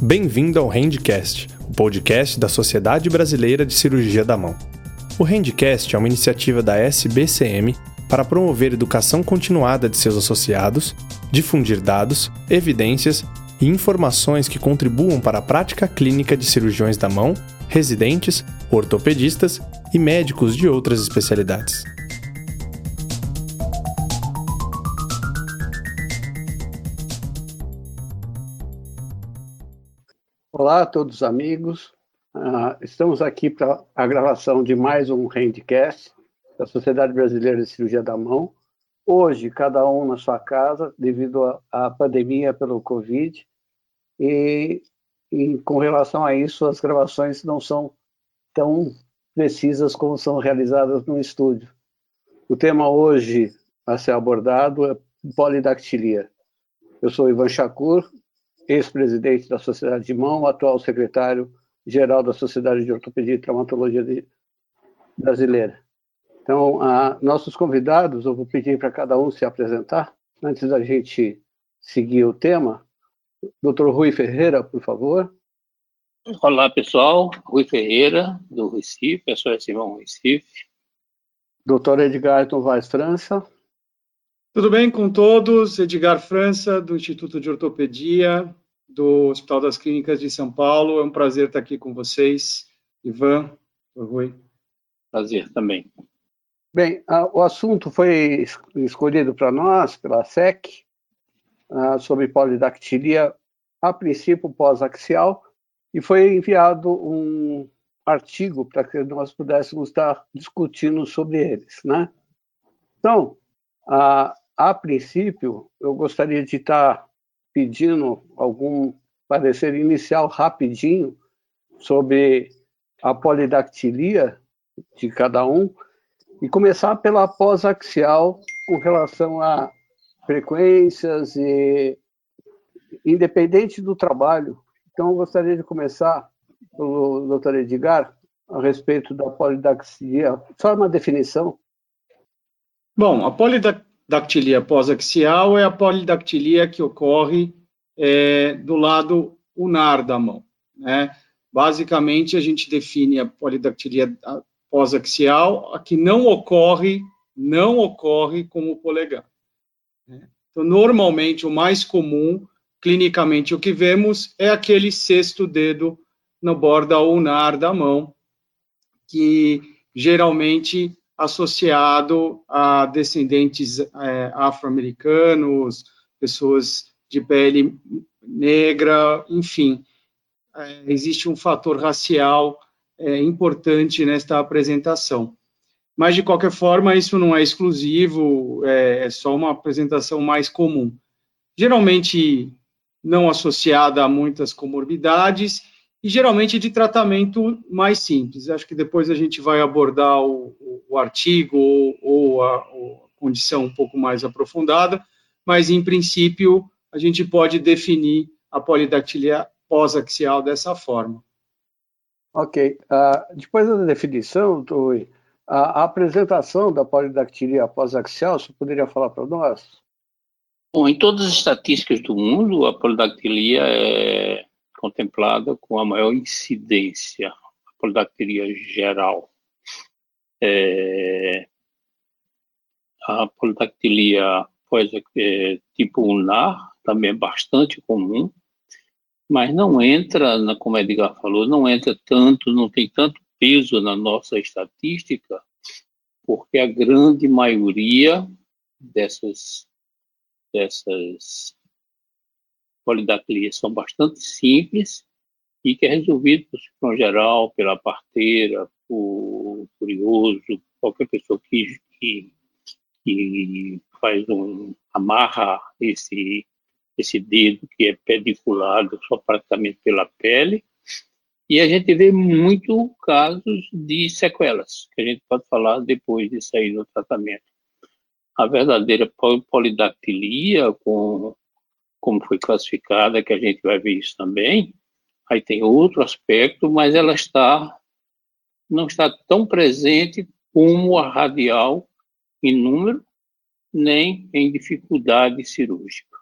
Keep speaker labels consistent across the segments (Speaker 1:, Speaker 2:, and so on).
Speaker 1: Bem-vindo ao Handcast, o podcast da Sociedade Brasileira de Cirurgia da Mão. O Handcast é uma iniciativa da SBCM para promover educação continuada de seus associados, difundir dados, evidências e informações que contribuam para a prática clínica de cirurgiões da mão, residentes, ortopedistas e médicos de outras especialidades.
Speaker 2: Olá a todos os amigos. Uh, estamos aqui para a gravação de mais um Handcast da Sociedade Brasileira de Cirurgia da Mão. Hoje, cada um na sua casa, devido à pandemia pelo Covid. E, e com relação a isso, as gravações não são tão precisas como são realizadas no estúdio. O tema hoje a ser abordado é polidactilia. Eu sou Ivan Shakur, ex-presidente da Sociedade de Mão, atual secretário-geral da Sociedade de Ortopedia e Traumatologia Brasileira. Então, a, nossos convidados, eu vou pedir para cada um se apresentar, antes da gente seguir o tema. Doutor Rui Ferreira, por favor.
Speaker 3: Olá, pessoal. Rui Ferreira, do Recife, pessoal Simão Recife.
Speaker 2: Doutor Edgar Novaes França.
Speaker 4: Tudo bem com todos? Edgar França, do Instituto de Ortopedia, do Hospital das Clínicas de São Paulo. É um prazer estar aqui com vocês. Ivan, Rui.
Speaker 3: Prazer também.
Speaker 2: Bem, o assunto foi escolhido para nós, pela SEC, sobre polidactilia, a princípio pós-axial, e foi enviado um artigo para que nós pudéssemos estar discutindo sobre eles, né? Então, a, a princípio, eu gostaria de estar pedindo algum parecer inicial rapidinho sobre a polidactilia de cada um e começar pela pós-axial com relação a frequências e independente do trabalho. Então, eu gostaria de começar pelo doutor Edgar a respeito da polidactilia, só uma definição.
Speaker 4: Bom, a polidactilia dactilia pós-axial é a polidactilia que ocorre é, do lado unar da mão. Né? Basicamente, a gente define a polidactilia pós-axial, a que não ocorre, não ocorre como polegar. Né? Então, normalmente, o mais comum, clinicamente, o que vemos é aquele sexto dedo na borda unar da mão, que geralmente associado a descendentes é, afro-americanos, pessoas de pele negra, enfim. É, existe um fator racial é, importante nesta apresentação. Mas, de qualquer forma, isso não é exclusivo, é, é só uma apresentação mais comum. Geralmente não associada a muitas comorbidades e geralmente de tratamento mais simples. Acho que depois a gente vai abordar o, o artigo ou, ou, a, ou, a, condição um pouco mais aprofundada, mas em princípio a gente pode definir a polidactilia pós-axial dessa forma.
Speaker 2: Ok. Uh, depois da definição, Tui, a, a apresentação da polidactilia pós-axial, você poderia falar para nós?
Speaker 3: Bom, em todas as estatísticas do mundo, a polidactilia é contemplada com a maior incidência, a polidactilia geral. É, a polidactilia é, tipo unar também é bastante comum, mas não entra, na, como a Edgar falou, não entra tanto, não tem tanto peso na nossa estatística, porque a grande maioria dessas, dessas polidaclias são bastante simples e que é resolvido por cirurgião geral, pela parteira, por curioso, qualquer pessoa que, que, que faz um amarra esse esse dedo que é pediculado só praticamente pela pele e a gente vê muito casos de sequelas que a gente pode falar depois de sair do tratamento. A verdadeira polidactilia com como foi classificada, que a gente vai ver isso também. Aí tem outro aspecto, mas ela está não está tão presente como a radial em número, nem em dificuldade cirúrgica.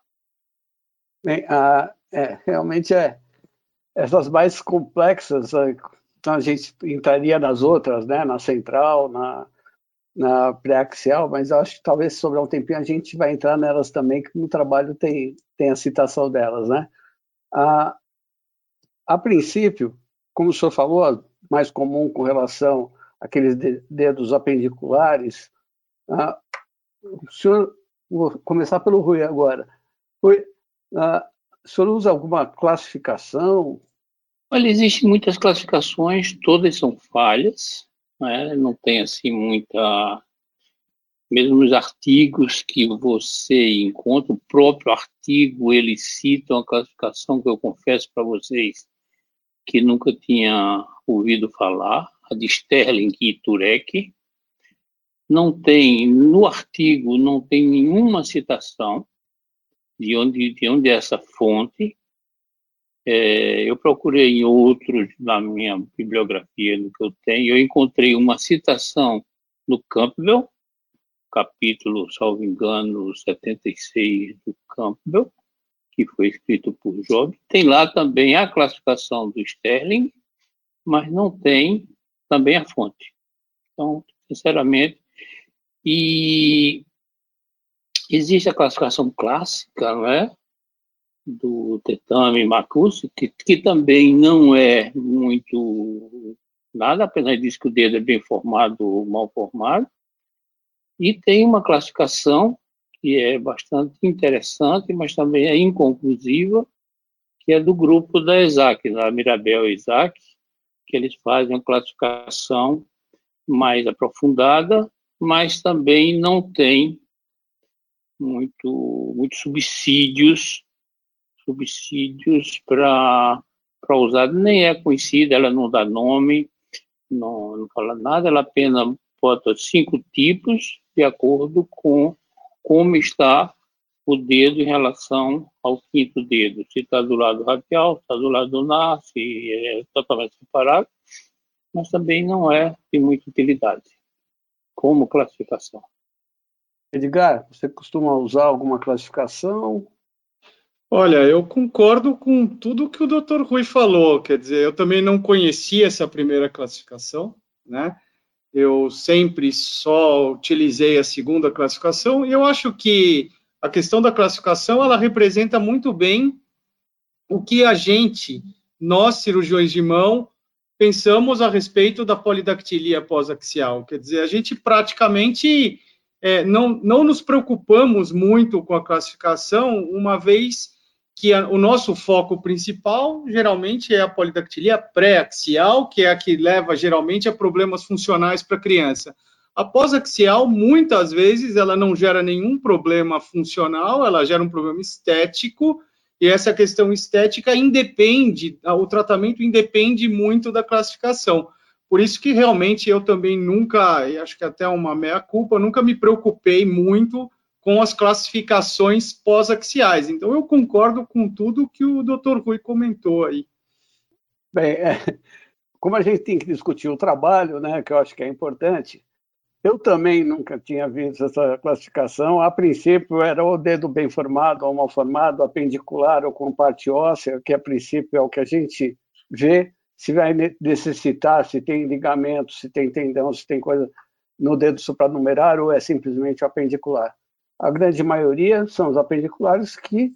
Speaker 2: Bem, a, é, realmente é, essas mais complexas, a gente entraria nas outras, né? Na central, na, na pré-axial, mas acho que talvez sobrar um tempinho a gente vai entrar nelas também, que no trabalho tem, tem a citação delas, né? A, a princípio, como o senhor falou, mais comum com relação àqueles dedos apendiculares, a, o senhor, vou começar pelo Rui agora. Rui, a, o senhor usa alguma classificação?
Speaker 3: Olha, existem muitas classificações, todas são falhas, né? não tem assim muita. Mesmo os artigos que você encontra, o próprio artigo, ele cita uma classificação que eu confesso para vocês que nunca tinha ouvido falar, a de Sterling e Turek. Não tem, no artigo, não tem nenhuma citação de onde, de onde é essa fonte. É, eu procurei em outros, na minha bibliografia, no que eu tenho, eu encontrei uma citação no Campbell, capítulo, salvo engano, 76 do Campbell, que foi escrito por Job. Tem lá também a classificação do Sterling, mas não tem também a fonte. Então, sinceramente, e existe a classificação clássica, né, do Tetame Macusi, que, que também não é muito nada, apesar disso que o dedo é bem formado ou mal formado, e tem uma classificação que é bastante interessante, mas também é inconclusiva, que é do grupo da ESAC, da Mirabel Isaac, que eles fazem uma classificação mais aprofundada, mas também não tem muito, muitos subsídios subsídios para usar. Nem é conhecida, ela não dá nome, não, não fala nada, ela apenas bota cinco tipos de acordo com como está o dedo em relação ao quinto dedo. Se está do lado radial, se está do lado lunar, se é totalmente separado, mas também não é de muita utilidade como classificação.
Speaker 2: Edgar, você costuma usar alguma classificação?
Speaker 4: Olha, eu concordo com tudo que o Dr. Rui falou. Quer dizer, eu também não conhecia essa primeira classificação, né? Eu sempre só utilizei a segunda classificação e eu acho que a questão da classificação ela representa muito bem o que a gente, nós cirurgiões de mão, pensamos a respeito da polidactilia pós-axial. Quer dizer, a gente praticamente é, não, não nos preocupamos muito com a classificação, uma vez que a, o nosso foco principal geralmente é a polidactilia pré-axial, que é a que leva geralmente a problemas funcionais para a criança. A pós-axial, muitas vezes, ela não gera nenhum problema funcional, ela gera um problema estético, e essa questão estética independe, o tratamento independe muito da classificação. Por isso que realmente eu também nunca, e acho que até uma meia-culpa, nunca me preocupei muito com as classificações pós-axiais. Então, eu concordo com tudo que o Dr. Rui comentou aí.
Speaker 2: Bem, é, como a gente tem que discutir o trabalho, né, que eu acho que é importante, eu também nunca tinha visto essa classificação. A princípio, era o dedo bem formado ou mal formado, apendicular ou com parte óssea, que a princípio é o que a gente vê. Se vai necessitar, se tem ligamento, se tem tendão, se tem coisa no dedo supranumerário ou é simplesmente apendicular. A grande maioria são os apendiculares que,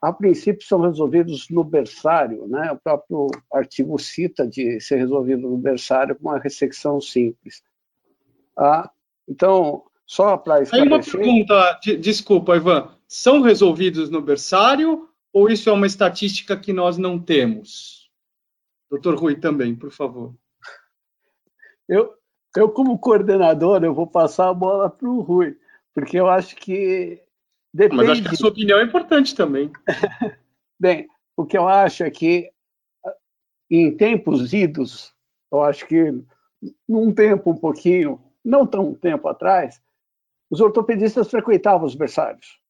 Speaker 2: a princípio, são resolvidos no berçário. Né? O próprio artigo cita de ser resolvido no berçário com uma ressecção simples. Ah, então, só para
Speaker 4: esclarecer... Aí uma pergunta, de, desculpa, Ivan. São resolvidos no berçário ou isso é uma estatística que nós não temos? Doutor Rui também, por favor.
Speaker 2: Eu, eu como coordenador, eu vou passar a bola para o Rui porque eu acho que
Speaker 4: depende... Mas acho que a sua opinião é importante também.
Speaker 2: Bem, o que eu acho é que em tempos idos, eu acho que num tempo um pouquinho, não tão tempo atrás, os ortopedistas frequentavam os berçários.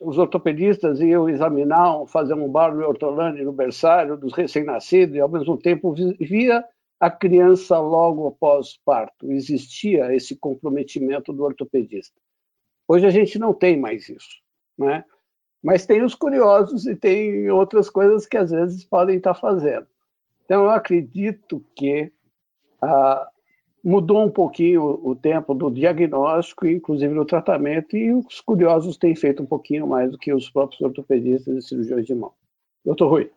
Speaker 2: Os ortopedistas iam examinar, fazer um barulho ortolane no berçário dos recém-nascidos e, ao mesmo tempo, via a criança logo após parto. Existia esse comprometimento do ortopedista. Hoje a gente não tem mais isso. Né? Mas tem os curiosos e tem outras coisas que às vezes podem estar fazendo. Então, eu acredito que ah, mudou um pouquinho o tempo do diagnóstico, inclusive no tratamento, e os curiosos têm feito um pouquinho mais do que os próprios ortopedistas e cirurgiões de mão. Doutor Rui.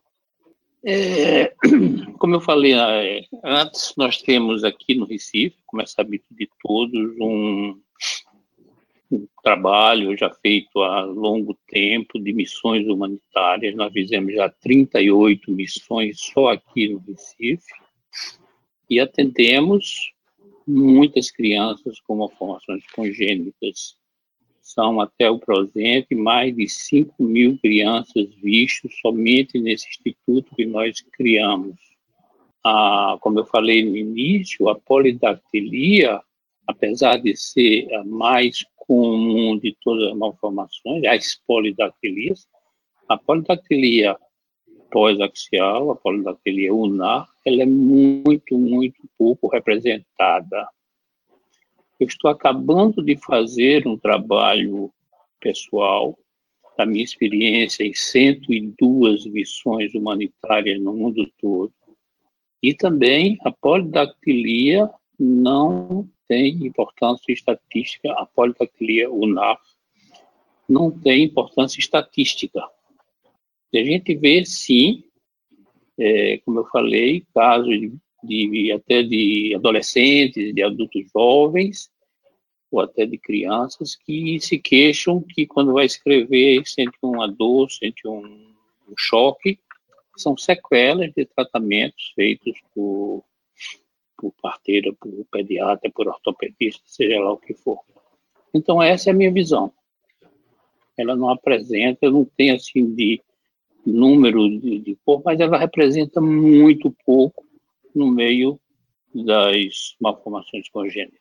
Speaker 3: É, como eu falei é, antes, nós temos aqui no Recife, como é sabido de todos, um, um trabalho já feito há longo tempo de missões humanitárias. Nós fizemos já 38 missões só aqui no Recife e atendemos muitas crianças com malformações congênitas são, até o presente, mais de 5 mil crianças vistas somente nesse instituto que nós criamos. Ah, como eu falei no início, a polidactilia, apesar de ser a mais comum de todas as malformações, as polidactilias, a polidactilia pós-axial, a polidactilia unar, ela é muito, muito pouco representada. Eu estou acabando de fazer um trabalho pessoal, da minha experiência em 102 missões humanitárias no mundo todo. E também a polidactilia não tem importância estatística, a polidactilia unar não tem importância estatística. E a gente vê, sim, é, como eu falei, casos de de até de adolescentes, de adultos jovens, ou até de crianças que se queixam que quando vai escrever sente uma dor, sente um, um choque, são sequelas de tratamentos feitos por, por parteira, por pediatra, por ortopedista, seja lá o que for. Então essa é a minha visão. Ela não apresenta, não tem assim de número de, de mas ela representa muito pouco no meio das malformações congênitas.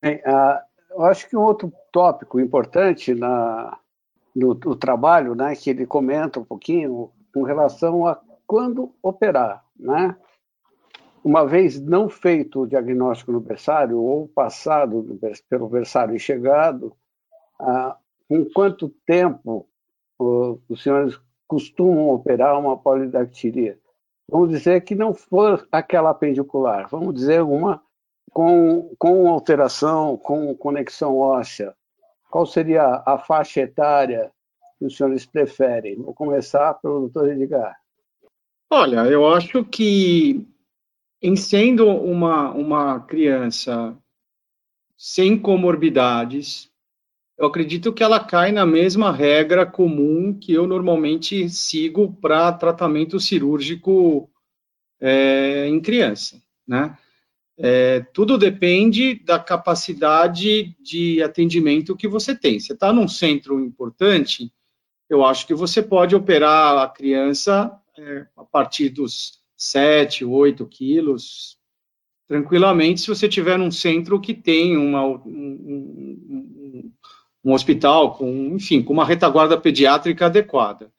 Speaker 2: Bem, uh, eu acho que um outro tópico importante na, no, no, trabalho, né, que ele comenta um pouquinho com relação a quando operar, né? Uma vez não feito o diagnóstico no berçário ou passado pelo berçário e chegado, uh, com quanto tempo os senhores costumam operar uma polidactilia? vamos dizer que não for aquela apendicular, vamos dizer uma com, com alteração, com conexão óssea. Qual seria a faixa etária que os senhores preferem? Vou começar pelo doutor Edgar.
Speaker 4: Olha, eu acho que em sendo uma, uma criança sem comorbidades, eu acredito que ela cai na mesma regra comum que eu normalmente sigo para tratamento cirúrgico é, em criança, né? É, tudo depende da capacidade de atendimento que você tem. Você está num centro importante, eu acho que você pode operar a criança é, a partir dos 7, 8 quilos, tranquilamente, se você tiver num centro que tem uma, um, um, um hospital com, enfim, com uma retaguarda pediátrica adequada.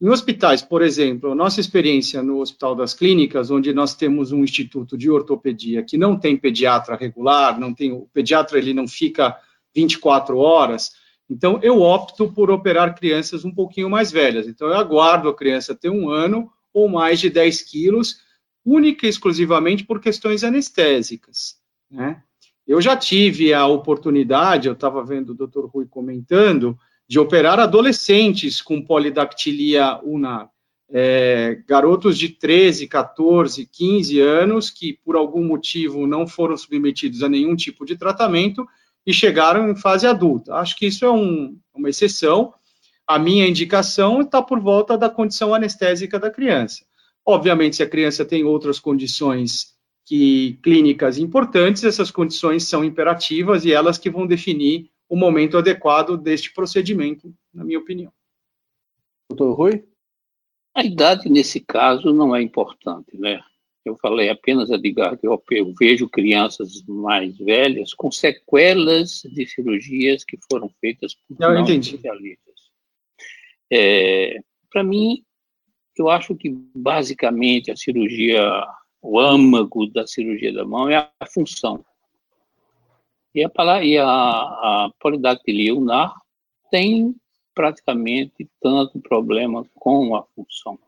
Speaker 4: Em hospitais, por exemplo, nossa experiência no Hospital das Clínicas, onde nós temos um instituto de ortopedia que não tem pediatra regular, não tem o pediatra ele não fica 24 horas, então eu opto por operar crianças um pouquinho mais velhas. Então eu aguardo a criança ter um ano ou mais de 10 quilos, única e exclusivamente por questões anestésicas, né? Eu já tive a oportunidade, eu estava vendo o Dr. Rui comentando, de operar adolescentes com polidactilia unar. É, garotos de 13, 14, 15 anos que, por algum motivo, não foram submetidos a nenhum tipo de tratamento e chegaram em fase adulta. Acho que isso é um, uma exceção. A minha indicação está por volta da condição anestésica da criança. Obviamente, se a criança tem outras condições que clínicas importantes, essas condições são imperativas e elas que vão definir o momento adequado deste procedimento, na minha opinião.
Speaker 2: Doutor Rui?
Speaker 3: A idade, nesse caso, não é importante, né? Eu falei apenas, Edgar, que eu, eu vejo crianças mais velhas com sequelas de cirurgias que foram feitas por
Speaker 4: não, não especialistas.
Speaker 3: É, Para mim, eu acho que, basicamente, a cirurgia o âmago da cirurgia da mão é a função. E a, e a, a polidactilia ulnar tem praticamente tanto problema com a função.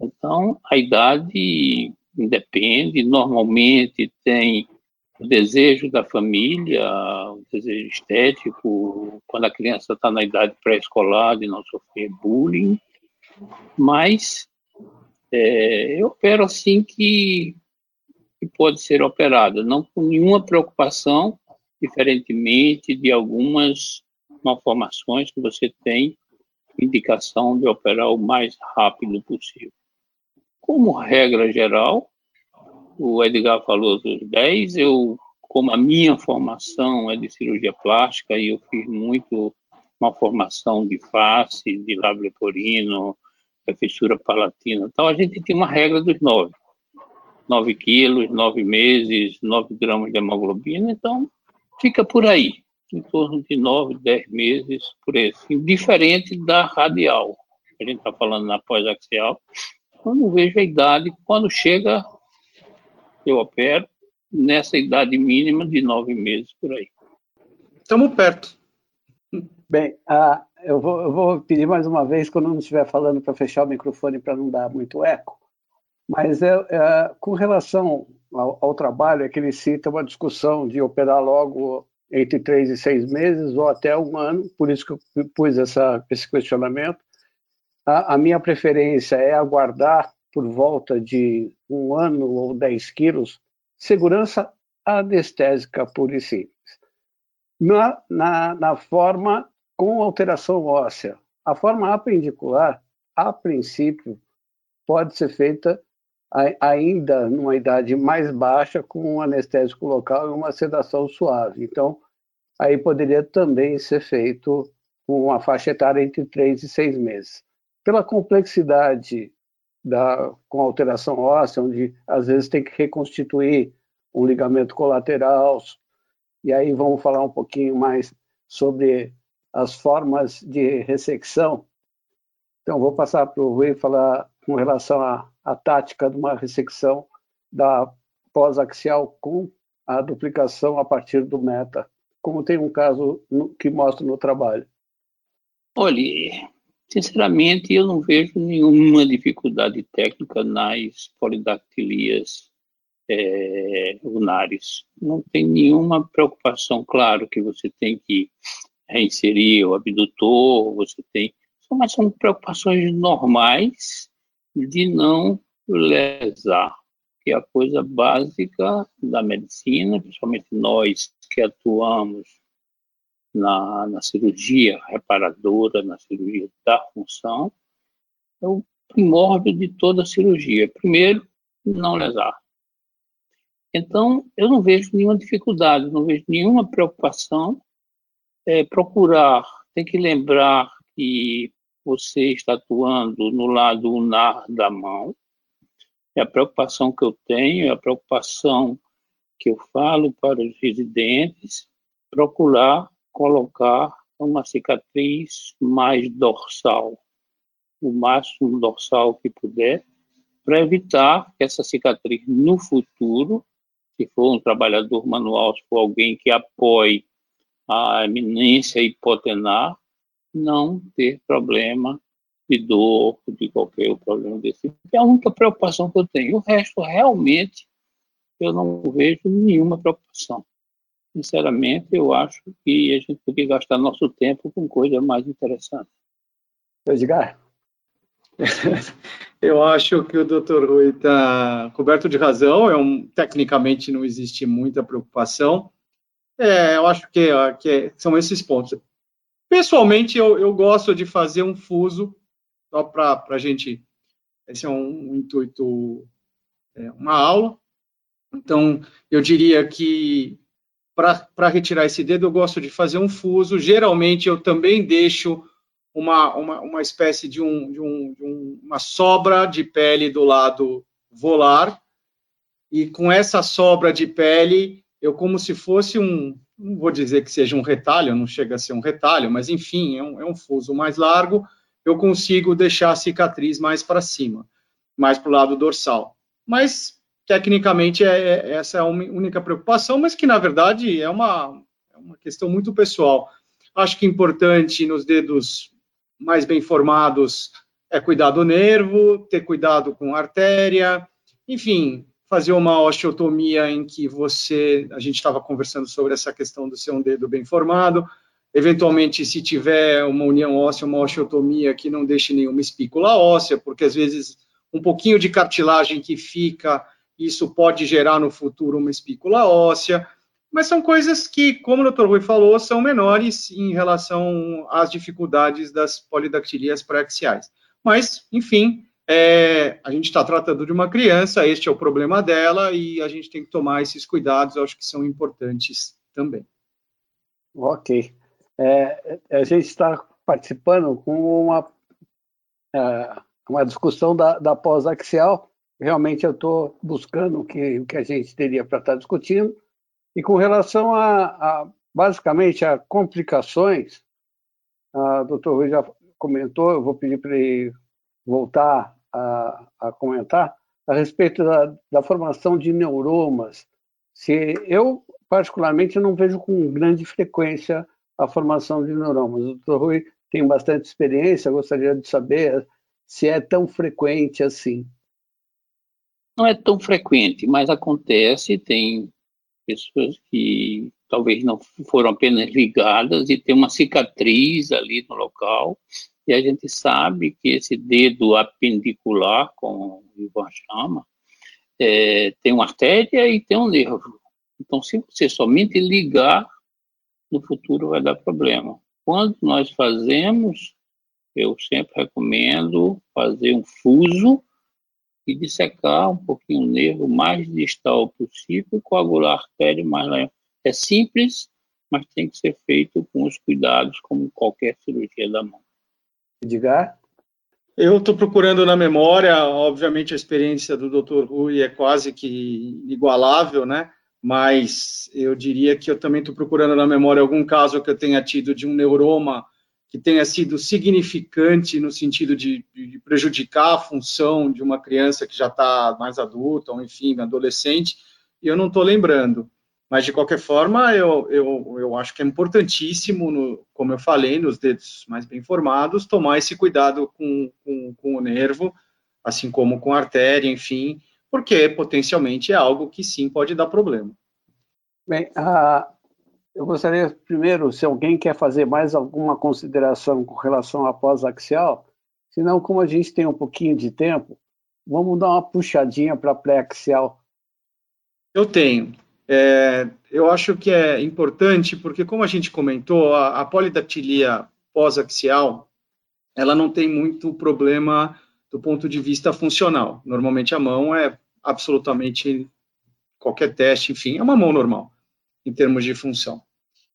Speaker 3: Então, a idade independe, normalmente tem o desejo da família, o desejo estético, quando a criança está na idade pré-escolar de não sofrer bullying, mas é, eu opero assim que, que pode ser operada, não com nenhuma preocupação, diferentemente de algumas malformações que você tem indicação de operar o mais rápido possível. Como regra geral, o Edgar falou dos 10, eu, como a minha formação é de cirurgia plástica e eu fiz muito uma formação de face, de lábio leporino, fissura palatina, então a gente tem uma regra dos 9. 9 quilos, 9 meses, 9 gramas de hemoglobina, então fica por aí, em torno de 9, 10 meses, por esse, diferente da radial. A gente está falando na pós-axial, eu não vejo a idade, quando chega eu opero nessa idade mínima de nove meses por aí.
Speaker 4: Estamos perto.
Speaker 2: Bem, uh, eu, vou, eu, vou, pedir mais uma vez, quando não estiver falando, para fechar o microfone para não dar muito eco. Mas é, é com relação ao, ao, trabalho, é que ele cita uma discussão de operar logo entre três e seis meses ou até um ano, por isso que eu pus essa, esse questionamento. A, a minha preferência é aguardar por volta de um ano ou 10 quilos, segurança anestésica pura e simples. Na, na, na forma com alteração óssea, a forma apendicular, a princípio, pode ser feita ainda numa idade mais baixa com um anestésico local e uma sedação suave. Então, aí poderia também ser feito com uma faixa etária entre 3 e 6 meses. Pela complexidade da, com alteração óssea, onde às vezes tem que reconstituir um ligamento colateral. E aí vamos falar um pouquinho mais sobre as formas de ressecção. Então, vou passar para o Rui falar com relação à, à tática de uma ressecção da pós-axial com a duplicação a partir do meta, como tem um caso no, que mostra no trabalho.
Speaker 3: Olha, Sinceramente, eu não vejo nenhuma dificuldade técnica nas polidactilias é, lunares. Não tem nenhuma preocupação, claro, que você tem que reinserir o abdutor, você tem. Mas são preocupações normais de não lesar, que é a coisa básica da medicina, principalmente nós que atuamos na, na cirurgia reparadora, na cirurgia da função, é o primórdio de toda cirurgia. Primeiro, não lesar. Então, eu não vejo nenhuma dificuldade, não vejo nenhuma preocupação. É, procurar, tem que lembrar que você está atuando no lado unar da mão. É a preocupação que eu tenho, é a preocupação que eu falo para os residentes, procurar colocar uma cicatriz mais dorsal, o máximo dorsal que puder, para evitar que essa cicatriz no futuro, se for um trabalhador manual, se for alguém que apoie a eminência hipotenar, não ter problema de dor, de qualquer problema desse tipo. É a única preocupação que eu tenho. O resto, realmente, eu não vejo nenhuma preocupação sinceramente, eu acho que a gente podia gastar nosso tempo com coisa mais interessante.
Speaker 2: Edgar?
Speaker 4: eu acho que o Dr. Rui está coberto de razão. É um, tecnicamente não existe muita preocupação. É, eu acho que, que são esses pontos. Pessoalmente, eu, eu, gosto de fazer um fuso, só para a gente. Esse é um, um intuito, é, uma aula. Então, eu diria que para retirar esse dedo, eu gosto de fazer um fuso. Geralmente, eu também deixo uma, uma, uma espécie de, um, de, um, de um, uma sobra de pele do lado volar. E com essa sobra de pele, eu como se fosse um, não vou dizer que seja um retalho, não chega a ser um retalho, mas enfim, é um, é um fuso mais largo, eu consigo deixar a cicatriz mais para cima, mais para o lado dorsal. Mas tecnicamente é, é, essa é a única preocupação, mas que na verdade é uma, é uma questão muito pessoal. Acho que importante nos dedos mais bem formados é cuidar do nervo, ter cuidado com a artéria, enfim, fazer uma osteotomia em que você, a gente estava conversando sobre essa questão do ser um dedo bem formado, eventualmente se tiver uma união óssea, uma osteotomia que não deixe nenhuma espícula óssea, porque às vezes um pouquinho de cartilagem que fica, isso pode gerar no futuro uma espícula óssea, mas são coisas que, como o Dr. Rui falou, são menores em relação às dificuldades das polidactilias pré-axiais. Mas, enfim, é, a gente está tratando de uma criança, este é o problema dela, e a gente tem que tomar esses cuidados, eu acho que são importantes também.
Speaker 2: Ok. É, a gente está participando com uma, é, uma discussão da, da pós-axial. Realmente eu estou buscando o que, o que a gente teria para estar tá discutindo. E com relação a, a basicamente, a complicações, a doutor Rui já comentou, eu vou pedir para ele voltar a, a comentar a respeito da, da, formação de neuromas. Se eu particularmente não vejo com grande frequência a formação de neuromas. O doutor Rui tem bastante experiência, gostaria de saber se é tão frequente assim.
Speaker 3: Não é tão frequente, mas acontece, tem pessoas que talvez não foram apenas ligadas e tem uma cicatriz ali no local, e a gente sabe que esse dedo apendicular, como o Ivan chama, é, tem uma artéria e tem um nervo. Então, se você somente ligar, no futuro vai dar problema. Quando nós fazemos, eu sempre recomendo fazer um fuso e dissecar um pouquinho o nervo mais distal possível e coagular a artéria mais lá. É simples, mas tem que ser feito com os cuidados, como qualquer cirurgia da mão.
Speaker 2: Edgar?
Speaker 4: Eu estou procurando na memória, obviamente a experiência do Dr. Rui é quase que igualável, né? Mas eu diria que eu também estou procurando na memória algum caso que eu tenha tido de um neuroma que tenha sido significante no sentido de, de prejudicar a função de uma criança que já está mais adulta, ou enfim, adolescente, eu não estou lembrando. Mas, de qualquer forma, eu, eu, eu acho que é importantíssimo, no, como eu falei, nos dedos mais bem formados, tomar esse cuidado com, com, com o nervo, assim como com a artéria, enfim, porque potencialmente é algo que sim pode dar problema.
Speaker 2: Bem, uh, eu gostaria primeiro, se alguém quer fazer mais alguma consideração com relação à pós-axial, senão, como a gente tem um pouquinho de tempo, vamos dar uma puxadinha para a pré-axial.
Speaker 4: Eu tenho. É, eu acho que é importante, porque como a gente comentou, a, a polidactilia pós-axial, ela não tem muito problema do ponto de vista funcional. Normalmente a mão é absolutamente qualquer teste, enfim, é uma mão normal em termos de função.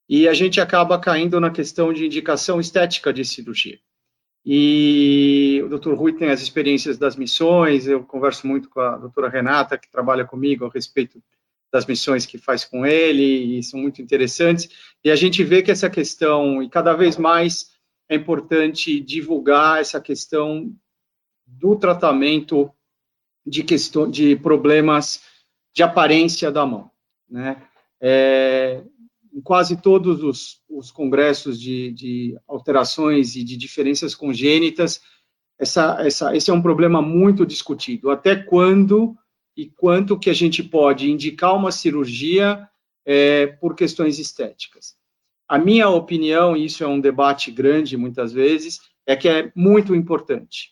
Speaker 4: E a gente acaba caindo na questão de indicação estética de cirurgia. E o Dr. Rui tem as experiências das missões, eu converso muito com a doutora Renata, que trabalha comigo a respeito das missões que faz com ele, e são muito interessantes. E a gente vê que essa questão, e cada vez mais é importante divulgar essa questão do tratamento de, questão, de problemas de aparência da mão. Né? É, em quase todos os, os congressos de, de, alterações e de diferenças congênitas, essa, essa, esse é um problema muito discutido. Até quando e quanto que a gente pode indicar uma cirurgia é, por questões estéticas. A minha opinião, e isso é um debate grande muitas vezes, é que é muito importante.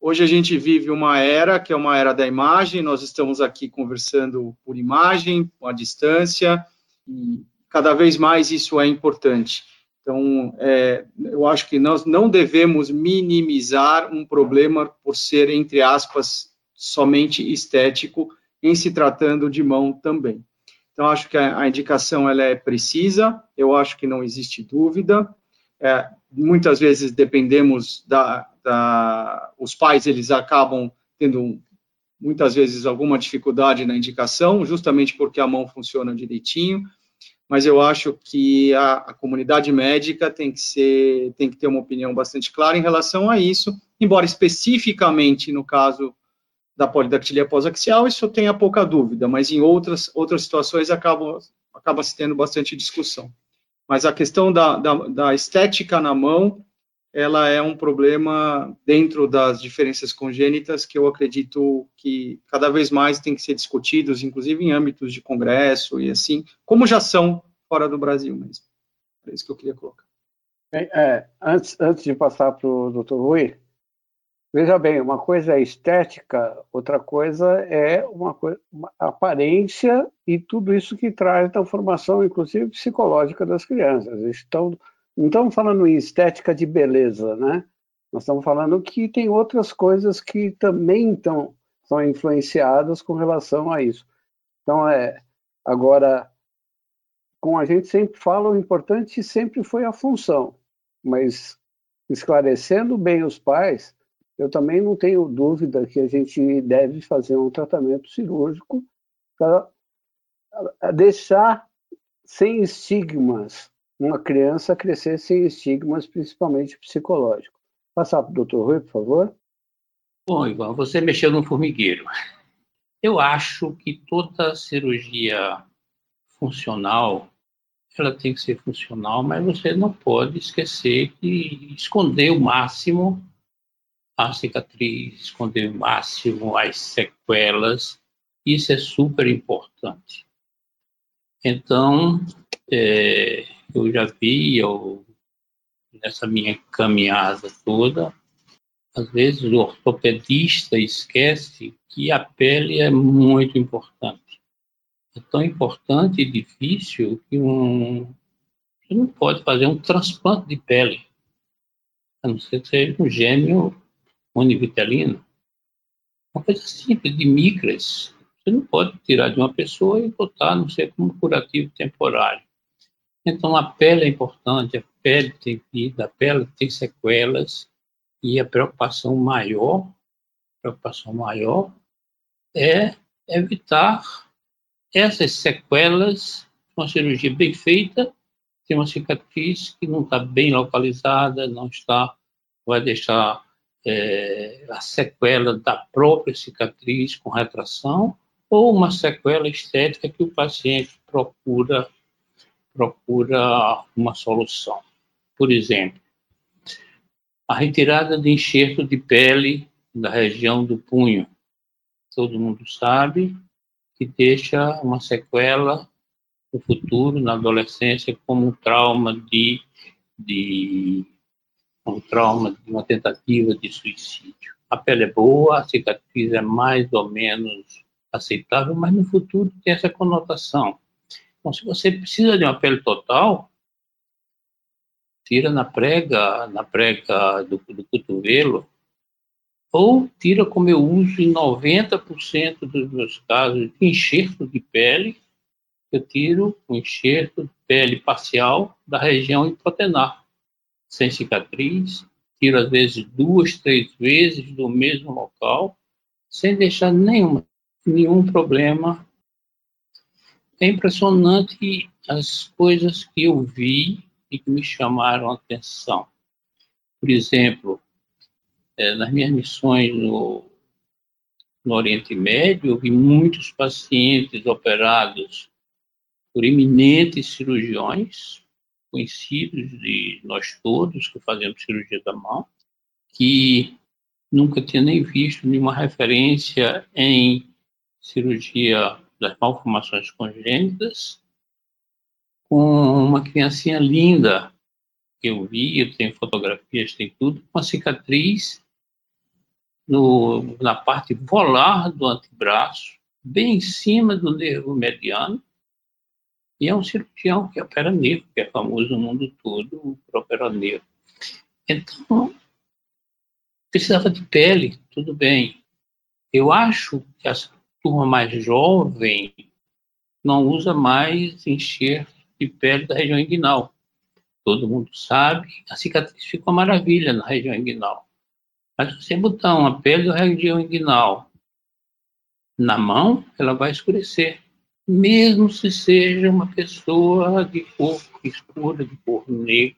Speaker 4: Hoje a gente vive uma era que é uma era da imagem, nós estamos aqui conversando por imagem, à distância, e cada vez mais isso é importante. Então, é, eu acho que nós não devemos minimizar um problema por ser, entre aspas, somente estético, em se tratando de mão também. Então, acho que a, a indicação ela é precisa, eu acho que não existe dúvida. É, muitas vezes dependemos da, da, os pais eles acabam tendo muitas vezes alguma dificuldade na indicação, justamente porque a mão funciona direitinho. Mas eu acho que a, a comunidade médica tem que ser, tem que ter uma opinião bastante clara em relação a isso, embora especificamente no caso da polidactilia pós-axial, isso tenha pouca dúvida, mas em outras, outras situações acaba, acaba se tendo bastante discussão. mas a questão da, da, da estética na mão, ela é um problema dentro das diferenças congênitas que eu acredito que cada vez mais tem que ser discutidos, inclusive em âmbitos de congresso e assim, como já são fora do Brasil mesmo. É isso que eu queria colocar.
Speaker 2: É, antes, antes de passar para o doutor Rui, veja bem, uma coisa é estética, outra coisa é uma, uma aparência e tudo isso que traz da formação, inclusive psicológica das crianças. Estão, não estamos falando em estética de beleza, né? Nós estamos falando que tem outras coisas que também estão, são influenciadas com relação a isso. Então, é, agora, com a gente sempre fala, o importante sempre foi a função, mas esclarecendo bem os pais, eu também não tenho dúvida que a gente deve fazer um tratamento cirúrgico para deixar sem estigmas uma criança crescer sem estigmas, principalmente psicológicos. Passar para o doutor Rui, por favor.
Speaker 3: Bom, Ivan, você mexeu no formigueiro. Eu acho que toda cirurgia funcional ela tem que ser funcional, mas você não pode esquecer que esconder o máximo a cicatriz, esconder o máximo as sequelas, isso é super importante. Então, é, eu já vi, nessa minha caminhada toda, às vezes o ortopedista esquece que a pele é muito importante é tão importante e difícil que um, você não pode fazer um transplante de pele, a não ser que seja um gêmeo univitelino. Uma coisa simples, de micras. Você não pode tirar de uma pessoa e botar, não sei, como curativo temporário. Então, a pele é importante, a pele tem vida, a pele tem sequelas, e a preocupação maior, preocupação maior é evitar essas sequelas, uma cirurgia bem feita, tem uma cicatriz que não está bem localizada, não está, vai deixar é, a sequela da própria cicatriz com retração, ou uma sequela estética que o paciente procura procura uma solução. Por exemplo, a retirada de enxerto de pele da região do punho. Todo mundo sabe que deixa uma sequela no futuro, na adolescência, como um trauma de, de um trauma de uma tentativa de suicídio. A pele é boa, a cicatriz é mais ou menos aceitável, mas no futuro tem essa conotação. Então, se você precisa de uma pele total, tira na prega, na prega do, do cotovelo, ou tira como eu uso em 90% dos meus casos enxerto de pele, eu tiro o enxerto de pele parcial da região hipotenar, sem cicatriz, tiro às vezes duas, três vezes do mesmo local, sem deixar nenhuma, nenhum problema. É impressionante as coisas que eu vi e que me chamaram a atenção. Por exemplo, é, nas minhas missões no, no Oriente Médio, eu vi muitos pacientes operados por eminentes cirurgiões, conhecidos de nós todos que fazemos cirurgia da mão, que nunca tinha nem visto nenhuma referência em cirurgia das malformações congênitas, com uma criancinha linda que eu vi, eu tenho fotografias, tem tudo, uma cicatriz no, na parte volar do antebraço, bem em cima do nervo mediano, e é um cirurgião que opera nervo, que é famoso no mundo todo por operar nervo. Então, precisava de pele, tudo bem. Eu acho que a turma mais jovem não usa mais enxerto de pele da região inguinal. Todo mundo sabe, a cicatriz fica maravilha na região inguinal. Mas você botar uma pele da região inguinal na mão, ela vai escurecer. Mesmo se seja uma pessoa de cor escura, de cor negra,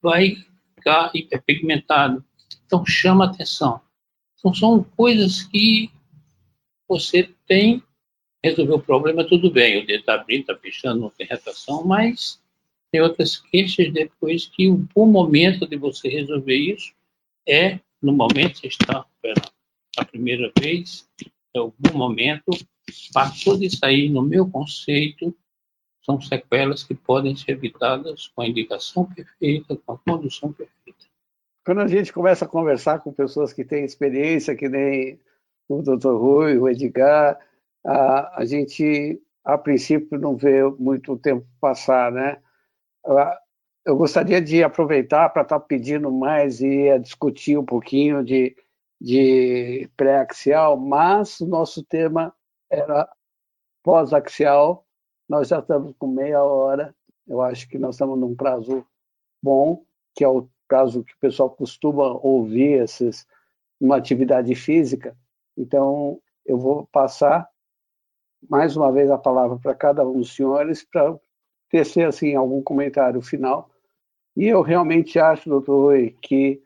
Speaker 3: vai ficar hiperpigmentado. Então chama atenção. Então são coisas que você tem, resolver o problema, tudo bem, o dedo está abrindo, está fechando, não tem retração, mas tem outras queixas depois que o bom momento de você resolver isso é no momento que você está operando. A primeira vez é o bom momento. Passou disso aí, no meu conceito, são sequelas que podem ser evitadas com a indicação perfeita, com a condução perfeita.
Speaker 2: Quando a gente começa a conversar com pessoas que têm experiência, que nem o Dr. Rui, o Edgar, a, a gente, a princípio, não vê muito tempo passar, né? Eu gostaria de aproveitar para estar tá pedindo mais e discutir um pouquinho de, de pré-axial, mas o nosso tema era pós-axial nós já estamos com meia hora. Eu acho que nós estamos num prazo bom, que é o prazo que o pessoal costuma ouvir esses, uma atividade física. Então, eu vou passar mais uma vez a palavra para cada um dos senhores para tecer assim algum comentário final. E eu realmente acho, doutor Rui, que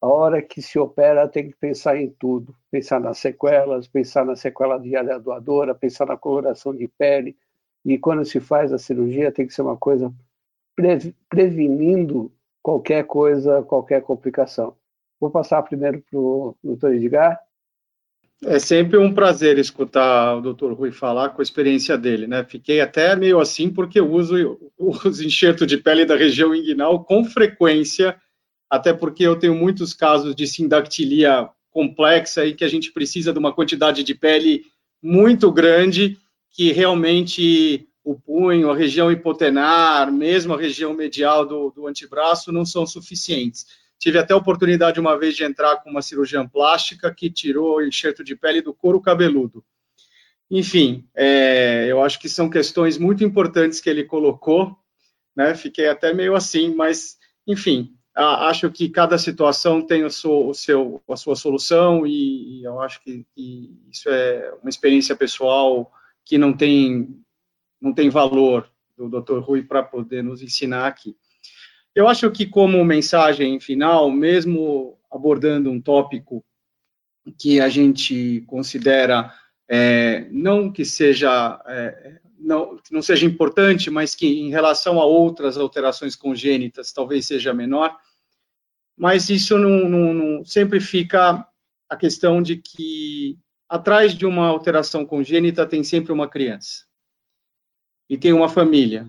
Speaker 2: a hora que se opera tem que pensar em tudo, pensar nas sequelas, pensar na sequela de área doadora, pensar na coloração de pele, e quando se faz a cirurgia, tem que ser uma coisa prevenindo qualquer coisa, qualquer complicação. Vou passar primeiro para o doutor Edgar.
Speaker 4: É sempre um prazer escutar o doutor Rui falar com a experiência dele, né? Fiquei até meio assim porque uso os enxertos de pele da região inguinal com frequência, até porque eu tenho muitos casos de sindactilia complexa e que a gente precisa de uma quantidade de pele muito grande que realmente o punho, a região hipotenar, mesmo a região medial do, do antebraço não são suficientes. Tive até a oportunidade uma vez de entrar com uma cirurgia plástica que tirou o enxerto de pele do couro cabeludo. Enfim, é, eu acho que são questões muito importantes que ele colocou, né? Fiquei até meio assim, mas, enfim, a, acho que cada situação tem o seu, o seu, a sua solução e, e eu acho que, que isso é uma experiência pessoal que não tem, não tem valor do Dr. Rui para poder nos ensinar aqui. Eu acho que, como mensagem final, mesmo abordando um tópico que a gente considera é, não que seja é, não, não seja importante, mas que em relação a outras alterações congênitas talvez seja menor, mas isso não, não, não sempre fica a questão de que atrás de uma alteração congênita tem sempre uma criança e tem uma família.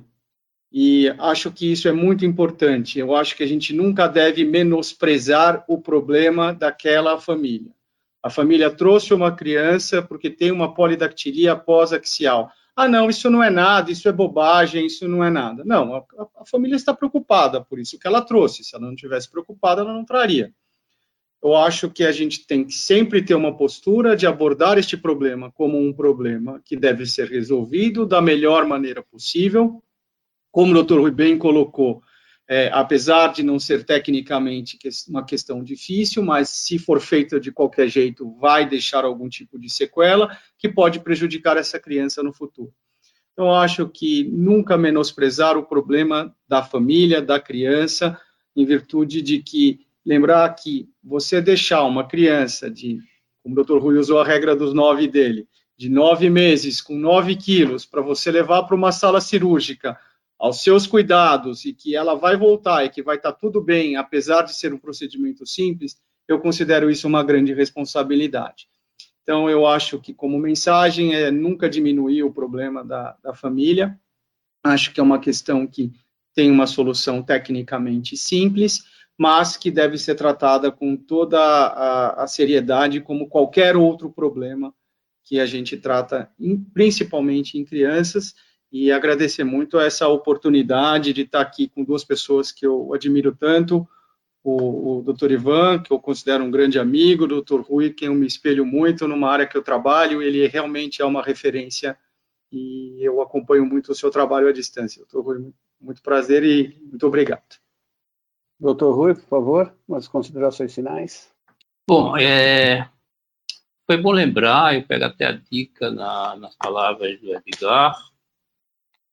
Speaker 4: E acho que isso é muito importante. Eu acho que a gente nunca deve menosprezar o problema daquela família. A família trouxe uma criança porque tem uma polidactilia pós-axial. Ah, não, isso não é nada, isso é bobagem, isso não é nada. Não, a, a família está preocupada por isso que ela trouxe. Se ela não tivesse preocupada, ela não traria eu acho que a gente tem que sempre ter uma postura de abordar este problema como um problema que deve ser resolvido da melhor maneira possível. Como o Dr. Rui bem colocou, é, apesar de não ser tecnicamente uma questão difícil, mas se for feita de qualquer jeito, vai deixar algum tipo de sequela que pode prejudicar essa criança no futuro. Então, acho que nunca menosprezar o problema da família, da criança, em virtude de que lembrar que você deixar uma criança de, como o Dr. Rui usou a regra dos nove dele, de nove meses, com nove quilos, para você levar para uma sala cirúrgica, aos seus cuidados, e que ela vai voltar e que vai estar tá tudo bem, apesar de ser um procedimento simples, eu considero isso uma grande responsabilidade. Então, eu acho que, como mensagem, é nunca diminuir o problema da, da família. Acho que é uma questão que tem uma solução tecnicamente simples, mas que deve ser tratada com toda a, a seriedade, como qualquer outro problema que a gente trata, em, principalmente em crianças, e agradecer muito essa oportunidade de estar aqui com duas pessoas que eu admiro tanto, o, o Dr. Ivan, que eu considero um grande amigo, o Dr. Rui, que eu me espelho muito numa área que eu trabalho, ele realmente é uma referência e eu acompanho muito o seu trabalho à distância. Dr. Rui, muito prazer e muito obrigado.
Speaker 2: Doutor Rui, por favor, umas considerações finais.
Speaker 3: Bom, é, foi bom lembrar, eu pego até a dica na, nas palavras do Edgar,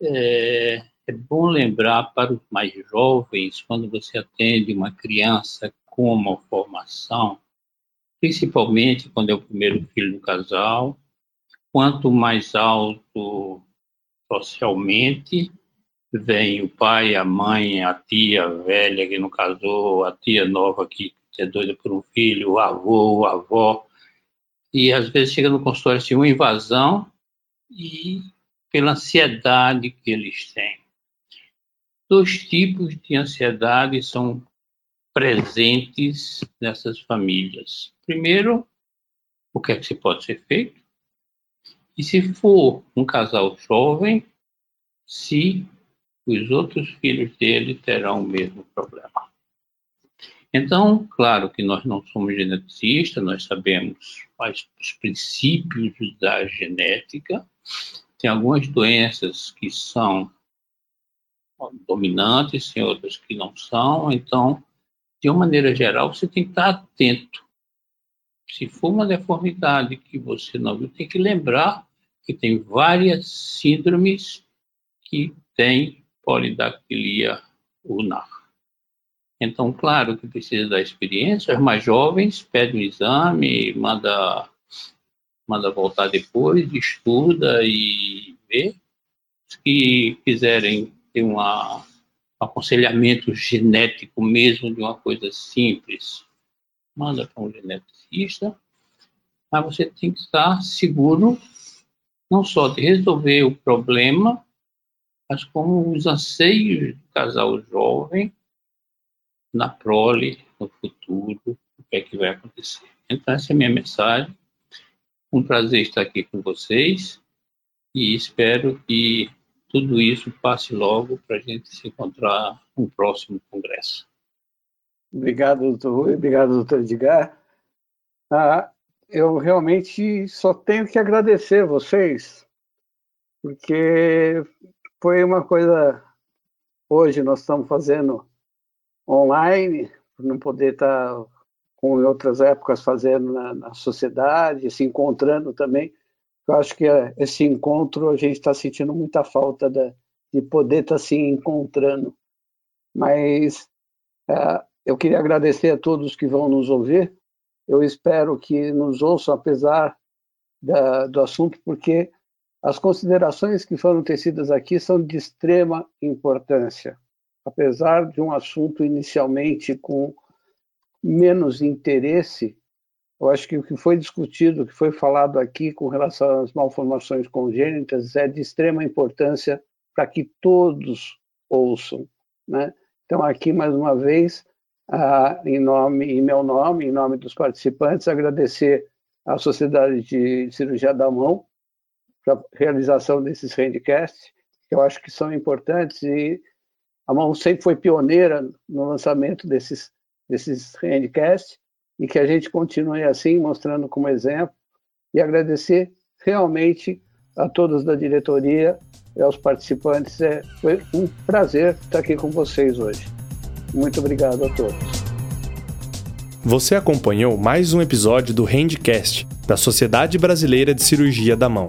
Speaker 3: é, é bom lembrar para os mais jovens, quando você atende uma criança com uma formação, principalmente quando é o primeiro filho do casal, quanto mais alto socialmente, vem o pai, a mãe, a tia velha que não casou, a tia nova que é doida por um filho, o avô, a avó. E às vezes chega no consultório assim, uma invasão e pela ansiedade que eles têm. Dois tipos de ansiedade são presentes nessas famílias. Primeiro, o que é que se pode ser feito? E se for um casal jovem, se os outros filhos dele terão o mesmo problema. Então, claro que nós não somos geneticistas, nós sabemos os princípios da genética. Tem algumas doenças que são dominantes, tem outras que não são. Então, de uma maneira geral, você tem que estar atento. Se for uma deformidade que você não viu, tem que lembrar que tem várias síndromes que têm polidactilia ulnar. Então, claro que precisa da experiência. Os mais jovens pedem um exame, manda, manda voltar depois, estuda e vê. Os que quiserem ter uma aconselhamento genético mesmo de uma coisa simples, manda para um geneticista, mas você tem que estar seguro não só de resolver o problema, mas como os anseios do casal jovem na prole, no futuro, o que é que vai acontecer. Então, essa é a minha mensagem. Um prazer estar aqui com vocês e espero que tudo isso passe logo para a gente se encontrar no próximo congresso.
Speaker 2: Obrigado, doutor Rui. Obrigado, doutor Edgar. Ah, eu realmente só tenho que agradecer vocês, porque foi uma coisa. Hoje nós estamos fazendo online, não poder estar, como em outras épocas, fazendo na, na sociedade, se encontrando também. Eu acho que é, esse encontro a gente está sentindo muita falta de, de poder estar tá se encontrando. Mas é, eu queria agradecer a todos que vão nos ouvir. Eu espero que nos ouçam, apesar da, do assunto, porque as considerações que foram tecidas aqui são de extrema importância. Apesar de um assunto inicialmente com menos interesse, eu acho que o que foi discutido, o que foi falado aqui com relação às malformações congênitas é de extrema importância para que todos ouçam. Né? Então, aqui, mais uma vez, ah, em, nome, em meu nome, em nome dos participantes, agradecer à Sociedade de Cirurgia da Mão para realização desses handcasts, que eu acho que são importantes e a Mão sempre foi pioneira no lançamento desses, desses handcasts e que a gente continue assim, mostrando como exemplo, e agradecer realmente a todos da diretoria e aos participantes. É, foi um prazer estar aqui com vocês hoje. Muito obrigado a todos.
Speaker 1: Você acompanhou mais um episódio do Handcast, da Sociedade Brasileira de Cirurgia da Mão.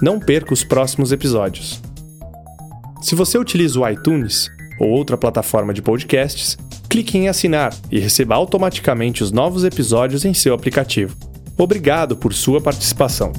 Speaker 1: Não perca os próximos episódios. Se você utiliza o iTunes ou outra plataforma de podcasts, clique em assinar e receba automaticamente os novos episódios em seu aplicativo. Obrigado por sua participação.